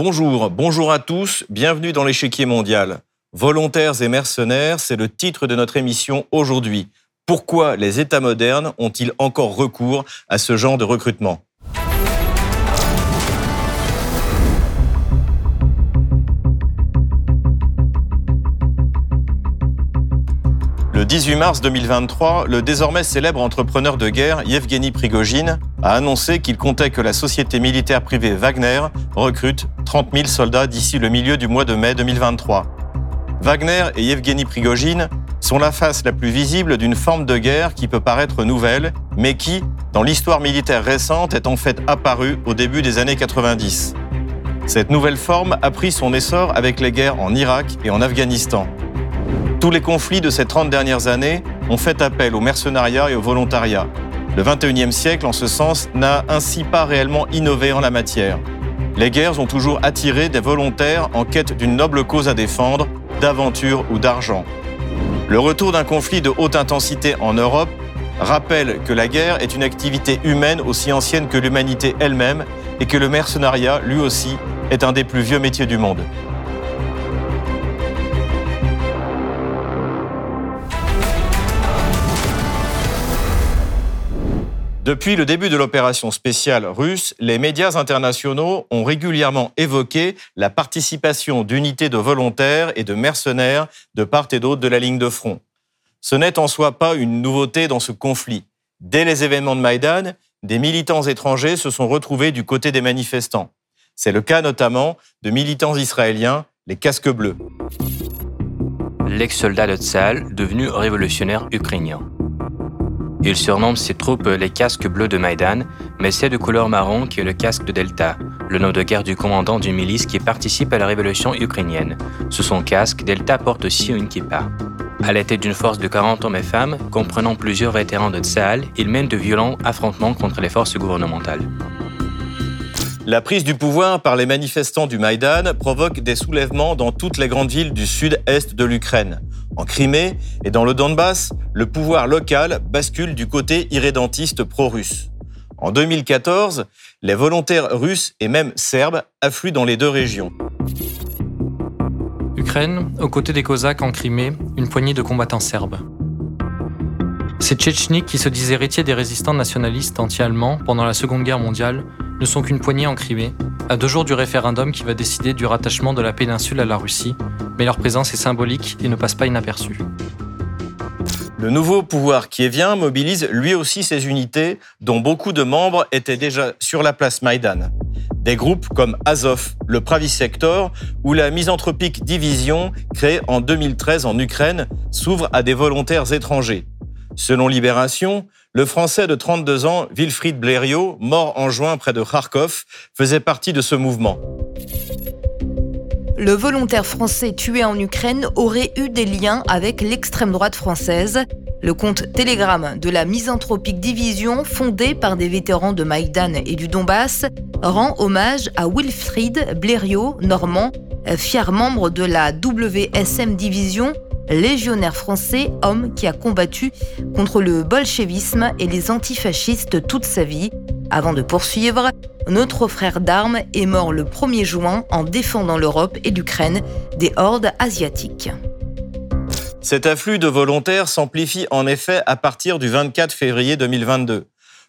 Bonjour, bonjour à tous, bienvenue dans l'échiquier mondial. Volontaires et mercenaires, c'est le titre de notre émission aujourd'hui. Pourquoi les États modernes ont-ils encore recours à ce genre de recrutement? 18 mars 2023, le désormais célèbre entrepreneur de guerre Yevgeny Prigogine a annoncé qu'il comptait que la société militaire privée Wagner recrute 30 000 soldats d'ici le milieu du mois de mai 2023. Wagner et Yevgeny Prigogine sont la face la plus visible d'une forme de guerre qui peut paraître nouvelle, mais qui, dans l'histoire militaire récente, est en fait apparue au début des années 90. Cette nouvelle forme a pris son essor avec les guerres en Irak et en Afghanistan. Tous les conflits de ces 30 dernières années ont fait appel au mercenariat et au volontariat. Le 21e siècle, en ce sens, n'a ainsi pas réellement innové en la matière. Les guerres ont toujours attiré des volontaires en quête d'une noble cause à défendre, d'aventure ou d'argent. Le retour d'un conflit de haute intensité en Europe rappelle que la guerre est une activité humaine aussi ancienne que l'humanité elle-même et que le mercenariat, lui aussi, est un des plus vieux métiers du monde. Depuis le début de l'opération spéciale russe, les médias internationaux ont régulièrement évoqué la participation d'unités de volontaires et de mercenaires de part et d'autre de la ligne de front. Ce n'est en soi pas une nouveauté dans ce conflit. Dès les événements de Maïdan, des militants étrangers se sont retrouvés du côté des manifestants. C'est le cas notamment de militants israéliens, les casques bleus. L'ex-soldat de devenu révolutionnaire ukrainien. Il surnomme ses troupes les casques bleus de Maïdan, mais c'est de couleur marron qui est le casque de Delta, le nom de guerre du commandant d'une milice qui participe à la révolution ukrainienne. Sous son casque, Delta porte aussi une kippa. À la tête d'une force de 40 hommes et femmes, comprenant plusieurs vétérans de Tsahal, il mène de violents affrontements contre les forces gouvernementales. La prise du pouvoir par les manifestants du Maïdan provoque des soulèvements dans toutes les grandes villes du sud-est de l'Ukraine. En Crimée et dans le Donbass, le pouvoir local bascule du côté irrédentiste pro-russe. En 2014, les volontaires russes et même serbes affluent dans les deux régions. Ukraine, aux côtés des Cosaques en Crimée, une poignée de combattants serbes. Ces Tchétchniks qui se disent héritiers des résistants nationalistes anti-allemands pendant la Seconde Guerre mondiale ne sont qu'une poignée en Crimée, à deux jours du référendum qui va décider du rattachement de la péninsule à la Russie, mais leur présence est symbolique et ne passe pas inaperçue. Le nouveau pouvoir qui vient mobilise lui aussi ses unités, dont beaucoup de membres étaient déjà sur la place Maïdan. Des groupes comme Azov, le Pravi Sector ou la misanthropique Division, créée en 2013 en Ukraine, s'ouvre à des volontaires étrangers. Selon Libération, le Français de 32 ans, Wilfried Blériot, mort en juin près de Kharkov, faisait partie de ce mouvement. Le volontaire français tué en Ukraine aurait eu des liens avec l'extrême droite française. Le compte Telegram de la misanthropique division, fondée par des vétérans de Maïdan et du Donbass, rend hommage à Wilfried Blériot, normand, fier membre de la WSM division, légionnaire français, homme qui a combattu contre le bolchevisme et les antifascistes toute sa vie. Avant de poursuivre, notre frère d'armes est mort le 1er juin en défendant l'Europe et l'Ukraine des hordes asiatiques. Cet afflux de volontaires s'amplifie en effet à partir du 24 février 2022.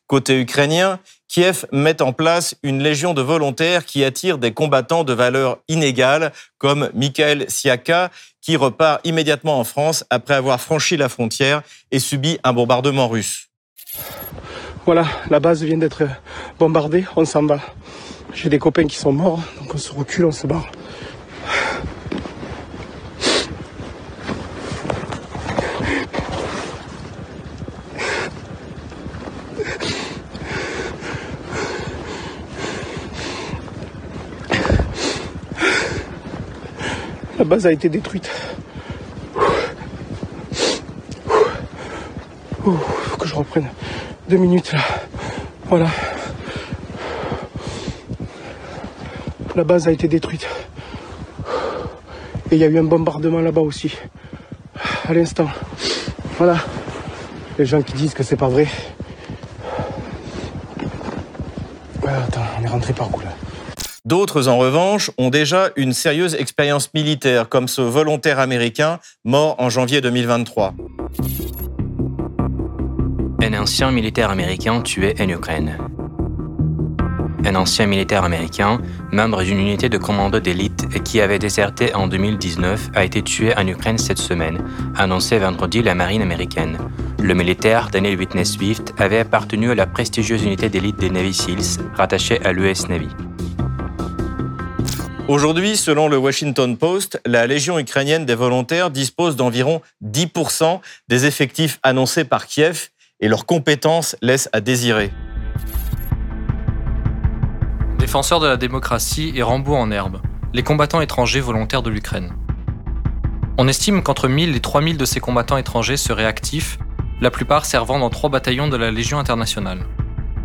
Côté ukrainien, Kiev met en place une légion de volontaires qui attire des combattants de valeur inégale comme Mikhail Siaka qui repart immédiatement en France après avoir franchi la frontière et subi un bombardement russe. Voilà, la base vient d'être bombardée, on s'en va. J'ai des copains qui sont morts, donc on se recule, on se barre. Base a été détruite. Faut que je reprenne deux minutes là. Voilà. La base a été détruite. Et il y a eu un bombardement là-bas aussi. À l'instant. Voilà. Les gens qui disent que c'est pas vrai. attends, on est rentré par où là? D'autres, en revanche, ont déjà une sérieuse expérience militaire, comme ce volontaire américain mort en janvier 2023. Un ancien militaire américain tué en Ukraine. Un ancien militaire américain, membre d'une unité de commando d'élite qui avait déserté en 2019, a été tué en Ukraine cette semaine, annoncé vendredi la marine américaine. Le militaire, Daniel Witness Swift, avait appartenu à la prestigieuse unité d'élite des Navy SEALs, rattachée à l'US Navy. Aujourd'hui, selon le Washington Post, la Légion ukrainienne des volontaires dispose d'environ 10% des effectifs annoncés par Kiev et leurs compétences laissent à désirer. Défenseurs de la démocratie et Rambo en herbe, les combattants étrangers volontaires de l'Ukraine. On estime qu'entre 1000 et 3000 de ces combattants étrangers seraient actifs, la plupart servant dans trois bataillons de la Légion internationale.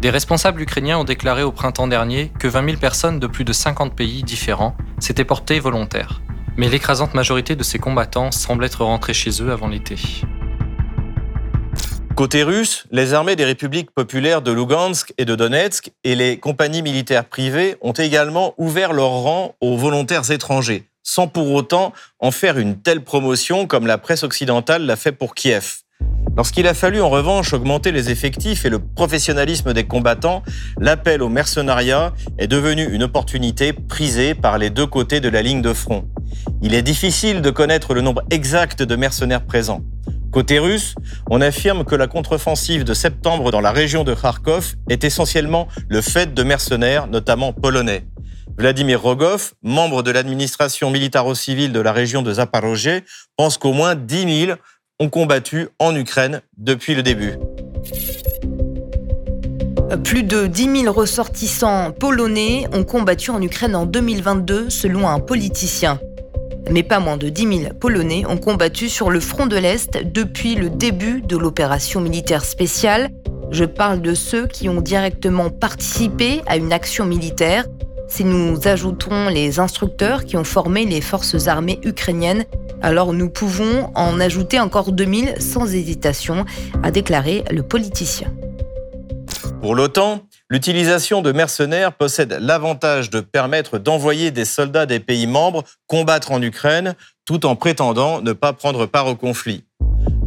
Des responsables ukrainiens ont déclaré au printemps dernier que 20 000 personnes de plus de 50 pays différents s'étaient portées volontaires. Mais l'écrasante majorité de ces combattants semble être rentrés chez eux avant l'été. Côté russe, les armées des républiques populaires de Lugansk et de Donetsk et les compagnies militaires privées ont également ouvert leurs rangs aux volontaires étrangers, sans pour autant en faire une telle promotion comme la presse occidentale l'a fait pour Kiev. Lorsqu'il a fallu en revanche augmenter les effectifs et le professionnalisme des combattants, l'appel au mercenariat est devenu une opportunité prisée par les deux côtés de la ligne de front. Il est difficile de connaître le nombre exact de mercenaires présents. Côté russe, on affirme que la contre-offensive de septembre dans la région de Kharkov est essentiellement le fait de mercenaires, notamment polonais. Vladimir Rogov, membre de l'administration militaro-civile de la région de Zaporozhye, pense qu'au moins 10 000 ont combattu en Ukraine depuis le début. Plus de 10 000 ressortissants polonais ont combattu en Ukraine en 2022, selon un politicien mais pas moins de 10 000 Polonais ont combattu sur le front de l'Est depuis le début de l'opération militaire spéciale. Je parle de ceux qui ont directement participé à une action militaire. Si nous ajoutons les instructeurs qui ont formé les forces armées ukrainiennes, alors nous pouvons en ajouter encore 2000 sans hésitation, a déclaré le politicien. Pour l'OTAN, L'utilisation de mercenaires possède l'avantage de permettre d'envoyer des soldats des pays membres combattre en Ukraine tout en prétendant ne pas prendre part au conflit.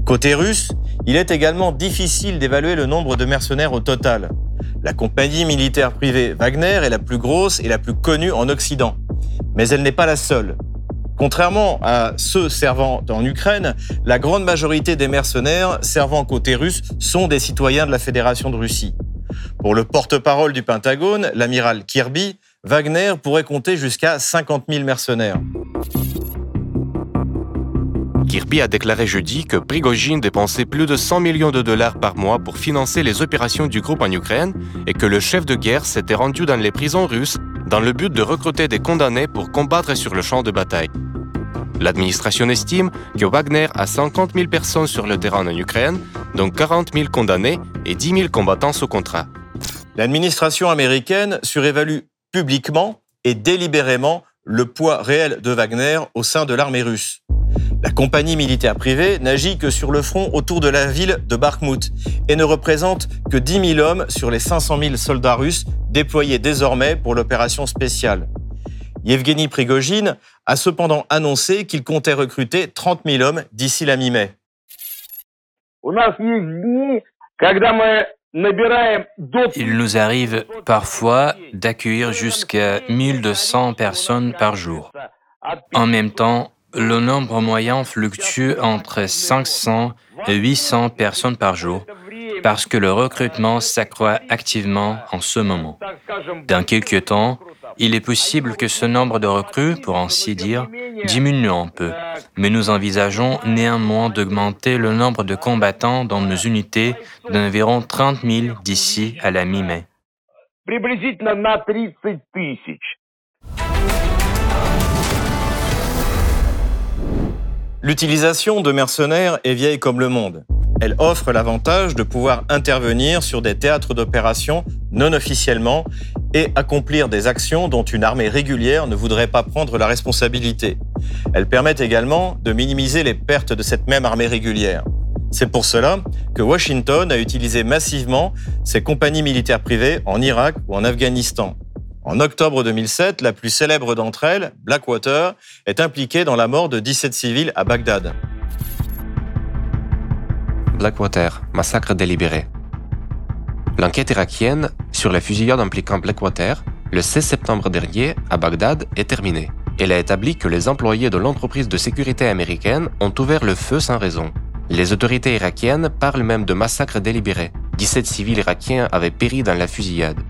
Côté russe, il est également difficile d'évaluer le nombre de mercenaires au total. La compagnie militaire privée Wagner est la plus grosse et la plus connue en Occident. Mais elle n'est pas la seule. Contrairement à ceux servant en Ukraine, la grande majorité des mercenaires servant côté russe sont des citoyens de la Fédération de Russie. Pour le porte-parole du Pentagone, l'amiral Kirby, Wagner pourrait compter jusqu'à 50 000 mercenaires. Kirby a déclaré jeudi que Prigogine dépensait plus de 100 millions de dollars par mois pour financer les opérations du groupe en Ukraine et que le chef de guerre s'était rendu dans les prisons russes dans le but de recruter des condamnés pour combattre sur le champ de bataille. L'administration estime que Wagner a 50 000 personnes sur le terrain en Ukraine, dont 40 000 condamnés et 10 000 combattants sous contrat. L'administration américaine surévalue publiquement et délibérément le poids réel de Wagner au sein de l'armée russe. La compagnie militaire privée n'agit que sur le front autour de la ville de Bakhmut et ne représente que 10 000 hommes sur les 500 000 soldats russes déployés désormais pour l'opération spéciale. Yevgeny Prigogine a cependant annoncé qu'il comptait recruter 30 000 hommes d'ici la mi-mai. Il nous arrive parfois d'accueillir jusqu'à 1200 personnes par jour. En même temps, le nombre moyen fluctue entre 500 et 800 personnes par jour parce que le recrutement s'accroît activement en ce moment. Dans quelques temps, il est possible que ce nombre de recrues, pour ainsi dire, diminue un peu, mais nous envisageons néanmoins d'augmenter le nombre de combattants dans nos unités d'environ 30 000 d'ici à la mi-mai. L'utilisation de mercenaires est vieille comme le monde. Elle offre l'avantage de pouvoir intervenir sur des théâtres d'opération non officiellement et accomplir des actions dont une armée régulière ne voudrait pas prendre la responsabilité. Elle permet également de minimiser les pertes de cette même armée régulière. C'est pour cela que Washington a utilisé massivement ses compagnies militaires privées en Irak ou en Afghanistan. En octobre 2007, la plus célèbre d'entre elles, Blackwater, est impliquée dans la mort de 17 civils à Bagdad. Blackwater, massacre délibéré. L'enquête irakienne sur la fusillade impliquant Blackwater, le 16 septembre dernier, à Bagdad, est terminée. Elle a établi que les employés de l'entreprise de sécurité américaine ont ouvert le feu sans raison. Les autorités irakiennes parlent même de massacre délibéré. 17 civils irakiens avaient péri dans la fusillade.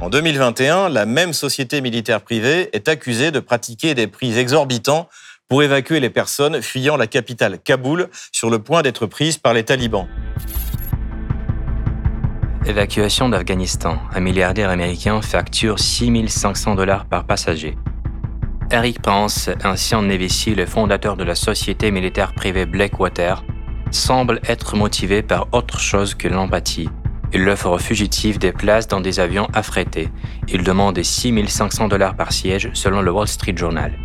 En 2021, la même société militaire privée est accusée de pratiquer des prix exorbitants pour évacuer les personnes fuyant la capitale Kaboul sur le point d'être prises par les talibans. Évacuation d'Afghanistan. Un milliardaire américain facture 6500 dollars par passager. Eric Pence, ancien Navy le fondateur de la société militaire privée Blackwater, semble être motivé par autre chose que l'empathie. Il offre aux fugitifs des places dans des avions affrétés. Il demande 6500 dollars par siège selon le Wall Street Journal.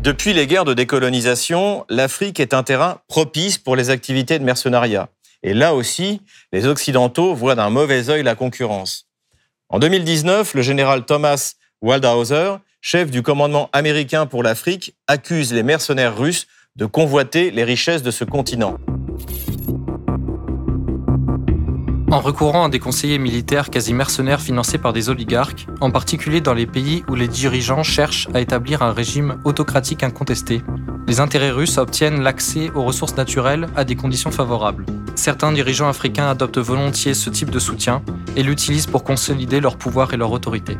Depuis les guerres de décolonisation, l'Afrique est un terrain propice pour les activités de mercenariat. Et là aussi, les Occidentaux voient d'un mauvais œil la concurrence. En 2019, le général Thomas Waldhauser, chef du commandement américain pour l'Afrique, accuse les mercenaires russes de convoiter les richesses de ce continent. En recourant à des conseillers militaires quasi mercenaires financés par des oligarques, en particulier dans les pays où les dirigeants cherchent à établir un régime autocratique incontesté, les intérêts russes obtiennent l'accès aux ressources naturelles à des conditions favorables. Certains dirigeants africains adoptent volontiers ce type de soutien et l'utilisent pour consolider leur pouvoir et leur autorité.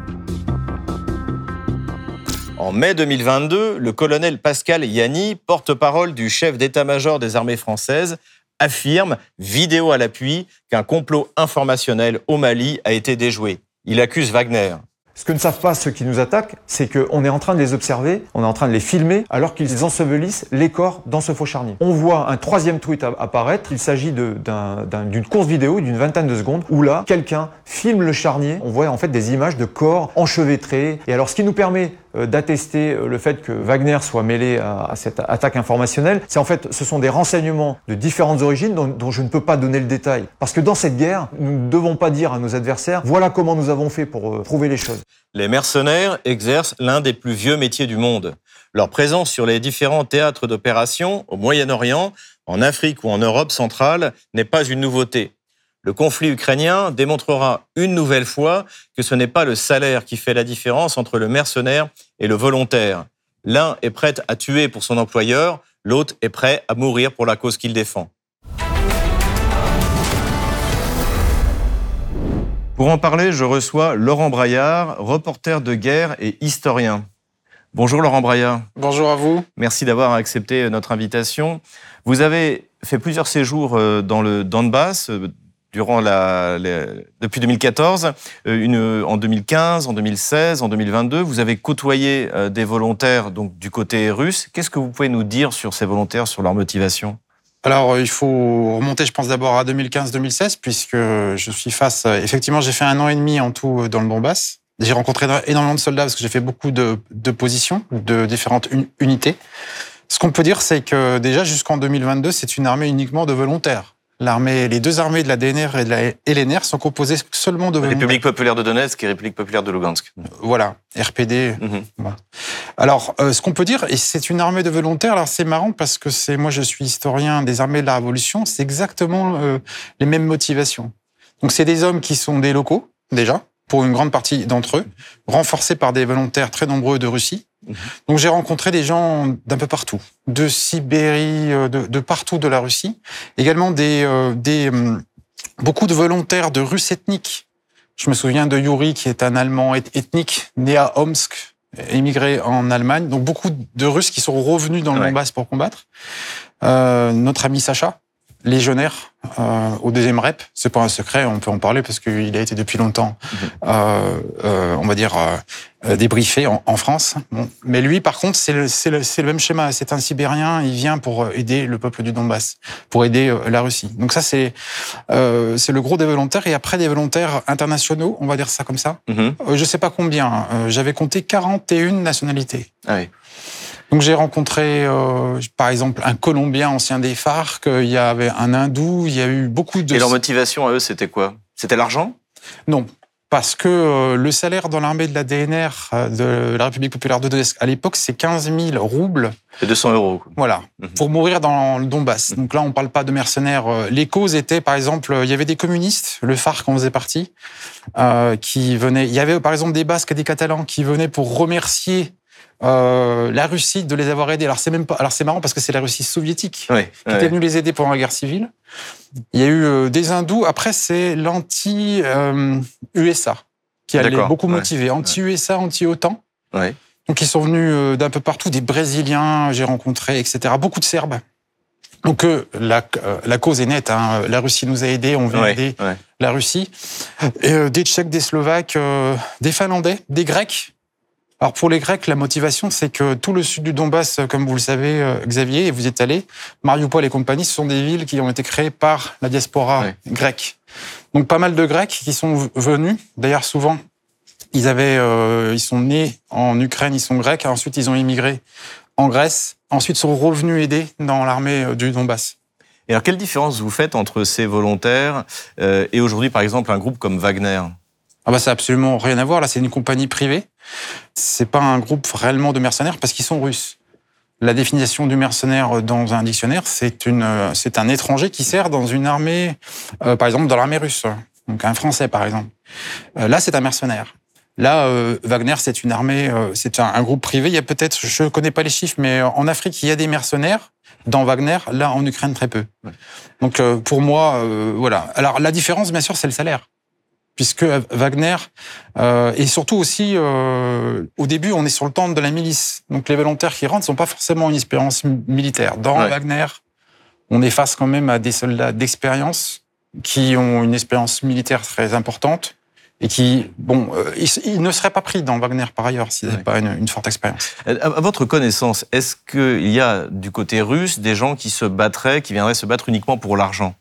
En mai 2022, le colonel Pascal Yanni, porte-parole du chef d'état-major des armées françaises, affirme, vidéo à l'appui, qu'un complot informationnel au Mali a été déjoué. Il accuse Wagner. Ce que ne savent pas ceux qui nous attaquent, c'est qu'on est en train de les observer, on est en train de les filmer, alors qu'ils ensevelissent les corps dans ce faux charnier. On voit un troisième tweet apparaître, il s'agit d'une courte vidéo d'une vingtaine de secondes, où là, quelqu'un filme le charnier, on voit en fait des images de corps enchevêtrés. Et alors ce qui nous permet d'attester euh, le fait que Wagner soit mêlé à, cette attaque informationnelle, c'est en fait, ce sont des renseignements de différentes origines dont, dont, je ne peux pas donner le détail. Parce que dans cette guerre, nous ne devons pas dire à nos adversaires, voilà comment nous avons fait pour euh, prouver les choses. Les mercenaires exercent l'un des plus vieux métiers du monde. Leur présence sur les différents théâtres d'opération, au Moyen-Orient, en Afrique ou en Europe centrale, n'est pas une nouveauté. Le conflit ukrainien démontrera une nouvelle fois que ce n'est pas le salaire qui fait la différence entre le mercenaire et le volontaire. L'un est prêt à tuer pour son employeur, l'autre est prêt à mourir pour la cause qu'il défend. Pour en parler, je reçois Laurent Braillard, reporter de guerre et historien. Bonjour Laurent Braillard. Bonjour à vous. Merci d'avoir accepté notre invitation. Vous avez fait plusieurs séjours euh, dans le Donbass, euh, durant la, depuis 2014, euh, une, en 2015, en 2016, en 2022, vous avez côtoyé euh, des volontaires donc du côté russe. Qu'est-ce que vous pouvez nous dire sur ces volontaires, sur leur motivation? Alors, euh, il faut remonter, je pense, d'abord à 2015-2016, puisque je suis face. Effectivement, j'ai fait un an et demi en tout dans le Donbass. J'ai rencontré énormément de soldats parce que j'ai fait beaucoup de, de positions, de différentes unités. Ce qu'on peut dire, c'est que déjà jusqu'en 2022, c'est une armée uniquement de volontaires. L'armée, les deux armées de la DNR et de la LNR sont composées seulement de République populaire de Donetsk et République populaire de Lugansk. Voilà, RPD. Mhm. Alors, euh, ce qu'on peut dire, et c'est une armée de volontaires. Alors, c'est marrant parce que c'est moi, je suis historien des armées de la Révolution. C'est exactement euh, les mêmes motivations. Donc, c'est des hommes qui sont des locaux déjà, pour une grande partie d'entre eux, renforcés par des volontaires très nombreux de Russie donc j'ai rencontré des gens d'un peu partout, de Sibérie, euh, de, partout de la Russie, également des, euh, des hum, beaucoup de volontaires de Russes ethniques. Je me souviens de Yuri qui est un Allemand ethnique né à Omsk, émigré en Allemagne. Donc beaucoup de Russes qui sont revenus dans le Donbass pour combattre. Euh, notre ami Sacha, légionnaire euh, au deuxième rep. C'est pas un secret, on peut en parler parce qu'il a été depuis longtemps, mhm. euh, euh, on va dire, euh, débriefé en, en France. Bon. Mais lui, par contre, c'est le, le, le, même schéma. C'est un Sibérien, il vient pour aider le peuple du Donbass, pour aider euh, la Russie. Donc ça, c'est euh, c'est le gros des volontaires. Et après, des volontaires internationaux, on va dire ça comme ça. Mhm. je sais pas combien. J'avais compté 41 nationalités. Ah oui. Donc j'ai rencontré, euh, par exemple, un Colombien ancien des FARC, il y avait un Hindou, il y a eu beaucoup de... Et leur motivation à eux, c'était quoi? C'était l'argent? Non, parce que euh, le salaire dans l'armée de la DNR euh, de la République populaire de Donetsk à l'époque, c'est 15 000 roubles. C'est 200 euros. Voilà, mhm. pour mourir dans le Donbass. Donc là, on ne parle pas de mercenaires. Euh, les causes étaient, par exemple, il y avait des communistes, le FARC en faisait partie, euh, qui venaient. Il y avait, par exemple, des Basques et des Catalans qui venaient pour remercier euh, la Russie de les avoir aidés. Alors c'est même pas. Alors c'est marrant parce que c'est la Russie soviétique qui était venue les aider pendant la guerre civile. Il y a eu euh, des hindous. Après c'est l'anti-USA qui allait beaucoup motiver. Anti-USA, anti-OTAN. Donc ils sont venus euh, d'un peu partout, des Brésiliens, j'ai rencontré, etc. Beaucoup de Serbes. Donc la, la, cause est nette. Hein. La Russie nous a aidés, on veut aider la Russie. Et, des Tchèques, des Slovaques, des Finlandais, des Grecs alors pour les Grecs, la motivation, c'est que tout le sud du Donbass, comme vous le savez, euh, Xavier, et vous y êtes allé, Mariupol et compagnie, ce sont des villes qui ont été créées par la diaspora grecque. Donc pas mal de Grecs qui sont venus. D'ailleurs, souvent, ils avaient, euh, ils sont nés en Ukraine, ils sont grecs. Ensuite, ils ont immigré en Grèce. Ensuite, sont revenus aider dans l'armée euh, du Donbass. Et alors, quelle différence vous faites entre ces volontaires et aujourd'hui, par exemple, un groupe comme Wagner? Ah bah ça n'a absolument rien à voir. Là, c'est une compagnie privée. C'est pas un groupe réellement de mercenaires parce qu'ils sont russes. La définition du mercenaire dans un dictionnaire, c'est une, c'est un étranger qui sert dans une armée, euh, par exemple dans l'armée russe. Donc un Français, par exemple. Euh, là, c'est un mercenaire. Là, euh, Wagner, c'est une armée, c'est un, groupe privé. Il y a peut-être, je connais pas les chiffres, mais en Afrique, il y a des mercenaires. Dans Wagner, là, en Ukraine, très peu. Donc, pour moi, voilà. Alors, la différence, bien sûr, c'est le salaire puisque Wagner euh, et surtout aussi euh, au début on est sur le temps de la milice, donc les volontaires qui rentrent ne sont pas forcément une expérience militaire. Dans Wagner, on est face quand même à des soldats d'expérience qui ont une expérience militaire très importante et qui, bon, euh, ils, ne seraient pas pris dans Wagner par ailleurs s'ils n'avaient pas une, une, forte expérience. À votre connaissance, est-ce qu'il y a du côté russe des gens qui se battraient, qui viendraient se battre uniquement pour l'argent?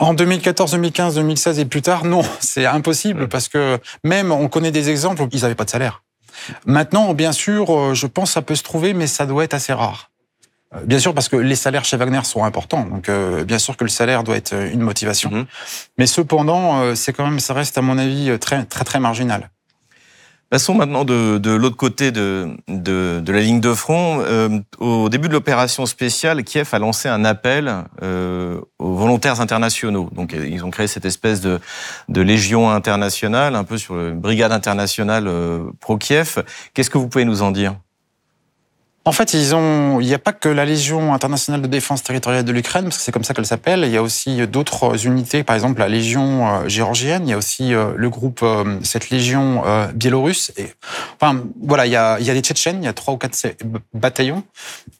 En 2014, 2015, 2016 et plus tard, non, c'est impossible parce que même on connaît des exemples où ils n'avaient pas de salaire. Maintenant, bien sûr, euh, je pense que ça peut se trouver, mais ça doit être assez rare. Euh, bien sûr, parce que les salaires chez Wagner sont importants, donc euh, bien sûr que le salaire doit être une motivation. Mhm. Mais cependant, c'est quand même, ça reste à mon avis très très très marginal. Passons maintenant de, de l'autre côté de, de, de, la ligne de front. Euh, au début de l'opération spéciale, Kiev a lancé un appel euh, aux volontaires internationaux. Donc, ils ont créé cette espèce de, de légion internationale, un peu sur le brigade internationale euh, pro-Kiev. Qu'est-ce que vous pouvez nous en dire? En fait, ils ont. Il n'y a pas que la Légion internationale de défense territoriale de l'Ukraine, parce que c'est comme ça qu'elle s'appelle. Il y a aussi d'autres unités, par exemple la Légion euh, géorgienne. Il y a aussi euh, le groupe, euh, cette Légion biélorusse. Et, enfin, voilà, il y a, il y a des Tchétchènes. Il y a trois ou quatre bataillons.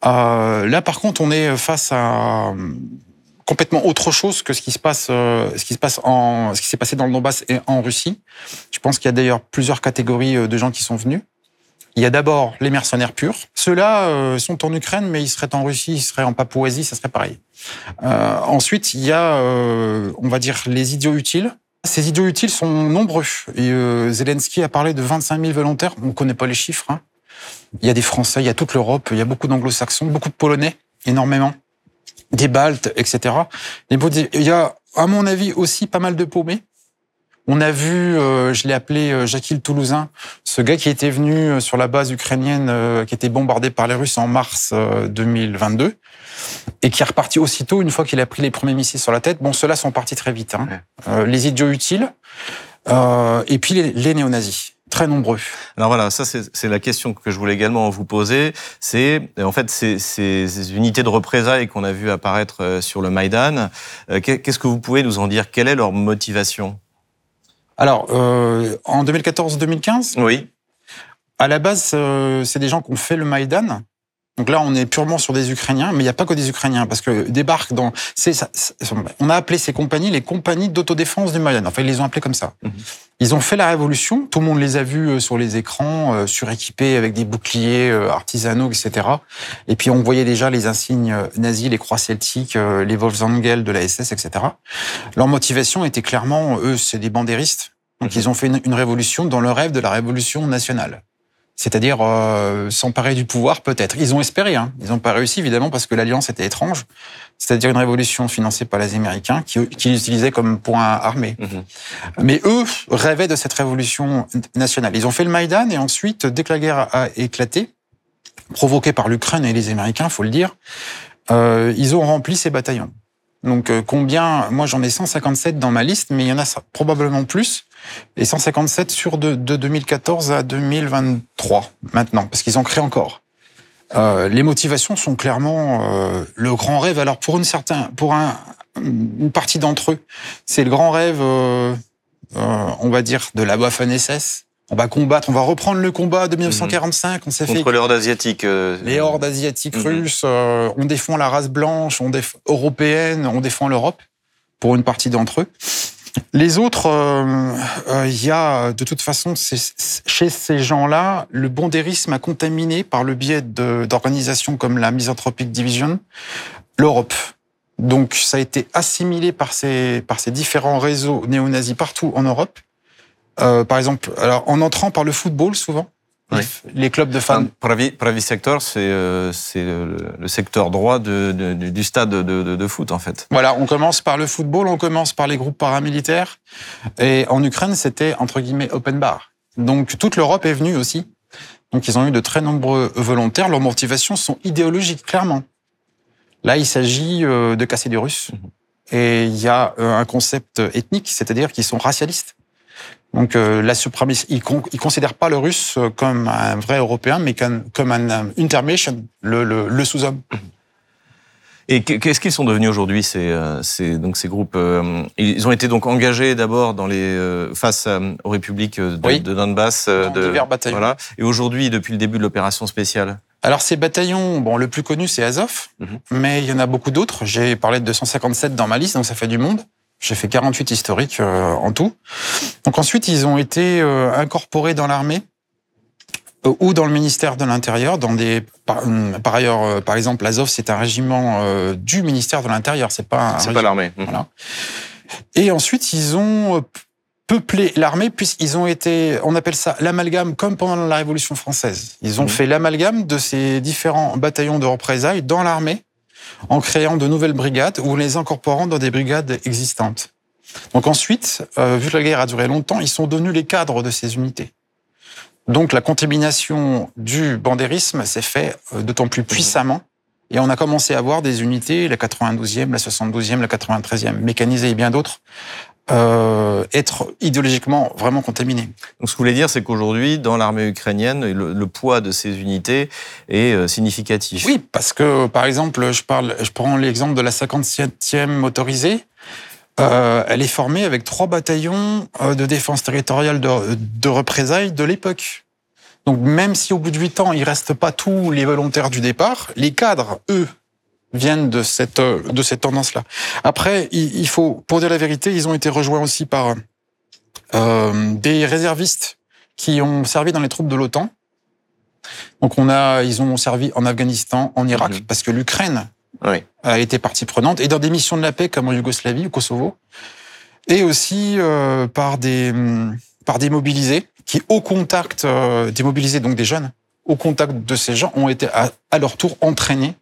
là, par contre, on est face à complètement autre chose que ce qui se passe, ce qui se passe en, ce qui s'est passé dans le Donbass et en Russie. Je pense qu'il y a d'ailleurs plusieurs catégories de gens qui sont venus. Il y a d'abord les mercenaires purs. Ceux-là euh, sont en Ukraine, mais ils seraient en Russie, ils seraient en Papouasie, ça serait pareil. Euh, ensuite, il y a, euh, on va dire, les idiots utiles. Ces idiots utiles sont nombreux. Et Zelensky a parlé de 25 000 volontaires. On ne connaît pas les chiffres. Hein. Il y a des Français, il y a toute l'Europe, il y a beaucoup d'Anglo-Saxons, beaucoup de Polonais, énormément, des Baltes, etc. Il y a, à mon avis, aussi pas mal de paumés. On a vu, euh, je l'ai appelé euh, Jacques le Toulousain, ce gars qui était venu euh, sur la base ukrainienne qui était bombardée par les Russes en mars 2022 et qui est reparti aussitôt une fois qu'il a pris les premiers missiles sur la tête. Bon, ceux-là sont partis très vite. Hein. les idiots utiles et puis les, les néo-nazis très nombreux. Alors voilà, ça c'est la question que je voulais également vous poser. C'est en fait ces, ces, unités de représailles qu'on a vu apparaître sur le Maïdan. Qu'est-ce que vous pouvez nous en dire? Quelle est leur motivation? Alors, euh, en 2014-2015 Oui. À la base, euh, c'est des gens qui ont fait le Maïdan. Donc là, on est purement sur des Ukrainiens, mais il n'y a pas que des Ukrainiens, parce que débarquent dans... on a appelé ces compagnies les compagnies d'autodéfense du Maïdan. Enfin, ils les ont appelées comme ça. Mhm. Ils ont fait la révolution, tout le monde les a vus euh, sur les écrans, euh, suréquipés avec des boucliers euh, artisanaux, etc. Et puis on voyait déjà les insignes nazis, les croix celtiques, les Wolfsangel de la SS, etc. Leur motivation était clairement, eux, c'est des bandéristes. Donc mhm. ils ont fait une révolution dans le rêve de la révolution nationale. C'est-à-dire euh, s'emparer du pouvoir peut-être. Ils ont espéré, hein. ils n'ont pas réussi évidemment parce que l'alliance était étrange, c'est-à-dire une révolution financée par les Américains qui, qui l'utilisaient comme point armé. Mhm. Mais eux rêvaient de cette révolution nationale. Ils ont fait le Maïdan et ensuite, dès que la guerre a éclaté, provoquée par l'Ukraine et les Américains, faut le dire, euh, ils ont rempli ces bataillons. Donc euh, combien Moi j'en ai 157 dans ma liste, mais il y en a probablement plus et 157 sur de, de 2014 à 2023 maintenant, parce qu'ils en créent encore. Euh, les motivations sont clairement euh, le grand rêve. Alors pour une certain, pour un, une partie d'entre eux, c'est le grand rêve, euh, on va dire, de la Waffen SS. On va combattre, on va reprendre le combat de 1945. On s'est fait contre les hordes asiatiques. les hordes asiatiques Mhm. russes. on défend la race blanche, on déf européenne, on défend l'Europe pour une partie d'entre eux. Les autres, euh, euh, il y a de toute façon chez ces gens-là le bondérisme a contaminé par le biais d'organisations comme la Misanthropic Division l'Europe. Donc ça a été assimilé par ces par ces différents réseaux néo-nazis partout en Europe. Euh, par exemple, alors en entrant par le football souvent, Les, clubs de fans. Enfin, Pravi, Pravi Sector, c'est euh, c'est le, le secteur droit de, de- du du stade de, de- de foot, en fait. Voilà, on commence par le football, on commence par les groupes paramilitaires. Et en Ukraine, c'était entre guillemets open bar. Donc toute l'Europe est venue aussi. Donc ils ont eu de très nombreux volontaires. Leurs motivations sont idéologiques, clairement. Là, il s'agit euh, de casser du russe. Et il y a euh, un concept ethnique, c'est-à-dire qu'ils sont racialistes. Donc euh, la suprématie, ils, con, considèrent pas le russe euh, comme un vrai Européen, mais comme, comme un intermission, le, le, le sous-homme. Et que- qu'est-ce qu'ils sont devenus aujourd'hui ces, euh, ces, donc ces groupes Ils ont été donc engagés d'abord dans les face aux républiques de, Oui. de Donbass, Dans de divers bataillons. Voilà. Et aujourd'hui, depuis le début de l'opération spéciale, Alors ces bataillons, bon, le plus connu c'est Azov, Mhm. mais il y en a beaucoup d'autres. J'ai parlé de 257 dans ma liste, donc ça fait du monde. J'ai fait 48 historiques euh, en tout. Donc ensuite, ils ont été euh, incorporés dans l'armée euh, ou dans le ministère de l'Intérieur. Dans des, par, hum, par ailleurs, euh, par exemple, Azov, c'est un régiment euh, du ministère de l'Intérieur. C'est pas. c'est pas l'armée. Mhm. voilà. Et ensuite, ils ont euh, peuplé l'armée puisqu'ils ont été, on appelle ça l'amalgame comme pendant la Révolution française. Ils ont Mhm. fait l'amalgame de ces différents bataillons de représailles dans l'armée en créant de nouvelles brigades ou les incorporant dans des brigades existantes. Donc ensuite, euh, vu que la guerre a duré longtemps, ils sont devenus les cadres de ces unités. Donc la contamination du bandérisme s'est fait euh, d'autant plus puissamment et on a commencé à voir des unités, la 92e, la 72e, la 93e, mécanisées et bien d'autres, euh, être idéologiquement vraiment contaminées. Donc, ce que vous voulez dire, c'est qu'aujourd'hui, dans l'armée ukrainienne, le, le poids de ces unités est euh, significatif. Oui, parce que par exemple, je parle, je prends l'exemple de la 57e motorisée. Euh, elle est formée avec trois bataillons de défense territoriale de, de représailles de l'époque. Donc même si au bout de huit ans, il reste pas tous les volontaires du départ, les cadres, eux, viennent de cette euh, de cette tendance-là. Après, il, il faut, pour dire la vérité, ils ont été rejoints aussi par euh, des réservistes qui ont servi dans les troupes de l'OTAN. Donc on a, ils ont servi en Afghanistan, en Irak, Mhm. parce que l'Ukraine Oui. a été partie prenante, et dans des missions de la paix comme en Yougoslavie, au Kosovo, et aussi euh, par des hum, par des mobilisés qui, au contact euh, des mobilisés, donc des jeunes, au contact de ces gens, ont été à, à leur tour entraînés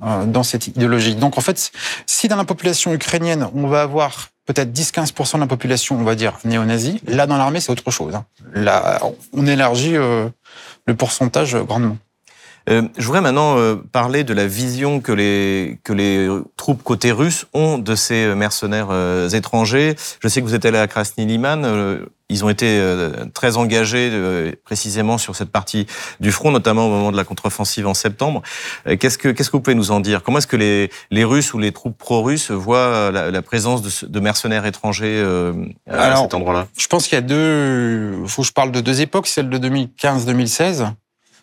dans cette idéologie. Donc en fait, si dans la population ukrainienne, on va avoir peut-être 10-15% de la population, on va dire néo-nazie, là dans l'armée, c'est autre chose. hein. Là, on élargit euh, le pourcentage grandement. Euh, je voudrais maintenant euh, parler de la vision que les, que les troupes côté russe ont de ces mercenaires euh, étrangers. Je sais que vous êtes allé à Krasny Liman. euh, ils ont été euh, très engagés euh, précisément sur cette partie du front, notamment au moment de la contre-offensive en septembre. Euh, Qu'est-ce que, qu'est-ce que vous pouvez nous en dire? Comment est-ce que les, les Russes ou les troupes pro-russes voient la, la présence de, de mercenaires étrangers euh, à Alors, cet endroit-là? Je pense qu'il y a deux. Il faut que je parle de deux époques, celle de 2015-2016.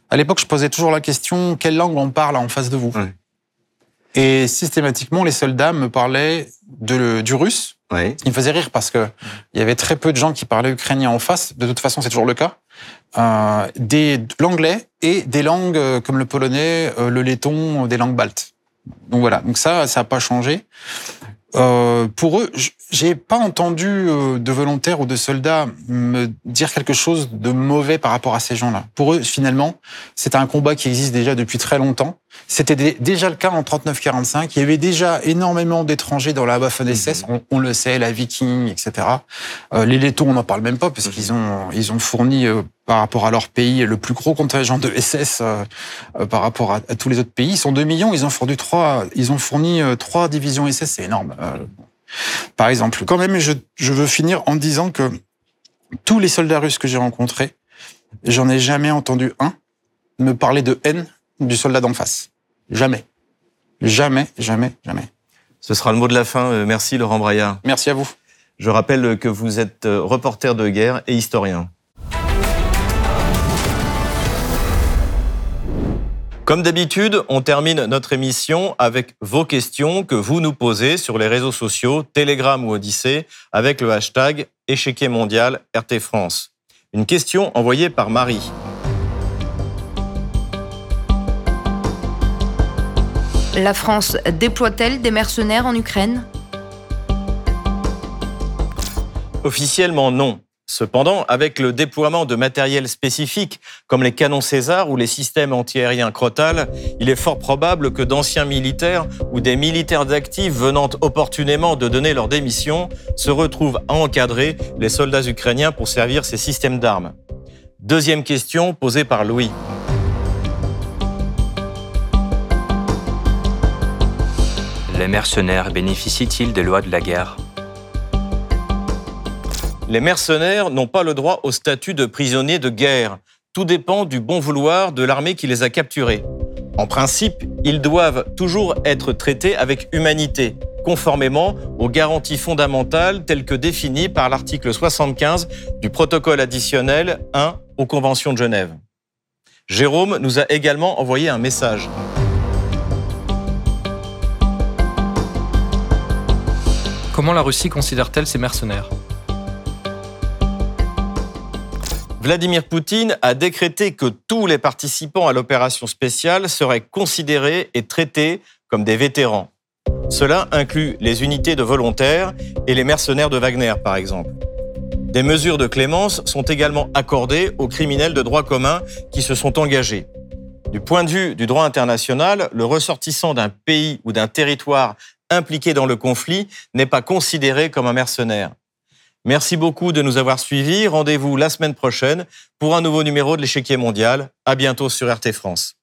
À l'époque, je posais toujours la question quelle langue on parle en face de vous. Et systématiquement, les soldats me parlaient de, du russe. Oui. Il me faisait rire parce que il y avait très peu de gens qui parlaient ukrainien en face. De toute façon, c'est toujours le cas. Euh, des l'anglais et des langues euh, comme le polonais, euh, le letton, des langues baltes. Donc voilà. Donc ça, ça n'a pas changé. Euh, pour eux, j'ai pas entendu euh, de volontaires ou de soldats me dire quelque chose de mauvais par rapport à ces gens-là. Pour eux, finalement, c'est un combat qui existe déjà depuis très longtemps. C'était déjà le cas en 39-45. Il y avait déjà énormément d'étrangers dans la Waffen-SS. Mhm. On, le sait, la Viking, etc. Euh, les Lettons, on n'en parle même pas parce mhm. qu'ils ont ils ont fourni euh, par rapport à leur pays le plus gros contingent de SS par rapport à, tous les autres pays. Ils sont 2 millions. Ils ont fourni trois ils ont fourni trois divisions SS. C'est énorme. Euh, par exemple, quand même, je, veux finir en disant que tous les soldats russes que j'ai rencontrés, j'en ai jamais entendu un me parler de haine du soldat d'en face. Jamais. Jamais, jamais, jamais. Ce sera le mot de la fin. Euh, merci Laurent Braillard. Merci à vous. Je rappelle que vous êtes euh, reporter de guerre et historien. Comme d'habitude, on termine notre émission avec vos questions que vous nous posez sur les réseaux sociaux, Telegram ou Odyssée, avec le hashtag échiquier mondial RT France. Une question envoyée par Marie. La France déploie-t-elle des mercenaires en Ukraine? Officiellement non. Cependant, avec le déploiement de matériel spécifique, comme les canons César ou les systèmes antiaériens Crotal, il est fort probable que d'anciens militaires ou des militaires d'actifs venant opportunément de donner leur démission se retrouvent à encadrer les soldats ukrainiens pour servir ces systèmes d'armes. Deuxième question posée par Louis. Les mercenaires bénéficient-ils des lois de la guerre les mercenaires n'ont pas le droit au statut de prisonniers de guerre. Tout dépend du bon vouloir de l'armée qui les a capturés. En principe, ils doivent toujours être traités avec humanité, conformément aux garanties fondamentales telles que définies par l'article 75 du protocole additionnel 1 aux conventions de Genève. Jérôme nous a également envoyé un message. Comment la Russie considère-t-elle ses mercenaires Vladimir Poutine a décrété que tous les participants à l'opération spéciale seraient considérés et traités comme des vétérans. Cela inclut les unités de volontaires et les mercenaires de Wagner, par exemple. Des mesures de clémence sont également accordées aux criminels de droit commun qui se sont engagés. Du point de vue du droit international, le ressortissant d'un pays ou d'un territoire impliqué dans le conflit n'est pas considéré comme un mercenaire. Merci beaucoup de nous avoir suivis. Rendez-vous la semaine prochaine pour un nouveau numéro de l'échiquier mondial. À bientôt sur RT France.